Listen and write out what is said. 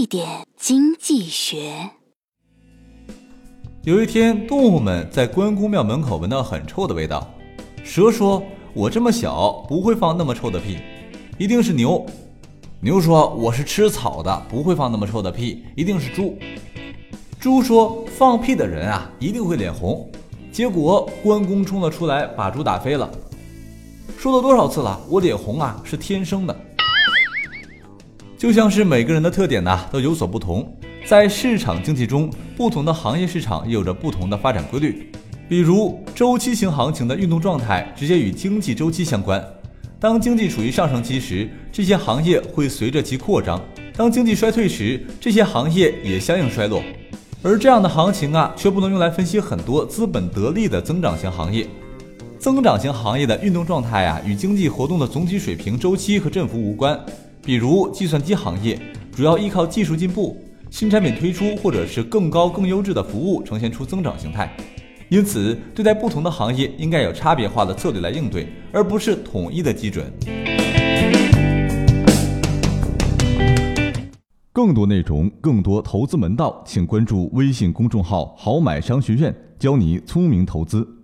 一点经济学。有一天，动物们在关公庙门口闻到很臭的味道。蛇说：“我这么小，不会放那么臭的屁，一定是牛。”牛说：“我是吃草的，不会放那么臭的屁，一定是猪。”猪说：“放屁的人啊，一定会脸红。”结果关公冲了出来，把猪打飞了。说了多少次了？我脸红啊，是天生的。就像是每个人的特点呢，都有所不同。在市场经济中，不同的行业市场也有着不同的发展规律。比如周期型行情的运动状态，直接与经济周期相关。当经济处于上升期时，这些行业会随着其扩张；当经济衰退时，这些行业也相应衰落。而这样的行情啊，却不能用来分析很多资本得利的增长型行业。增长型行业的运动状态啊，与经济活动的总体水平、周期和振幅无关。比如计算机行业，主要依靠技术进步、新产品推出，或者是更高、更优质的服务，呈现出增长形态。因此，对待不同的行业，应该有差别化的策略来应对，而不是统一的基准。更多内容，更多投资门道，请关注微信公众号“好买商学院”，教你聪明投资。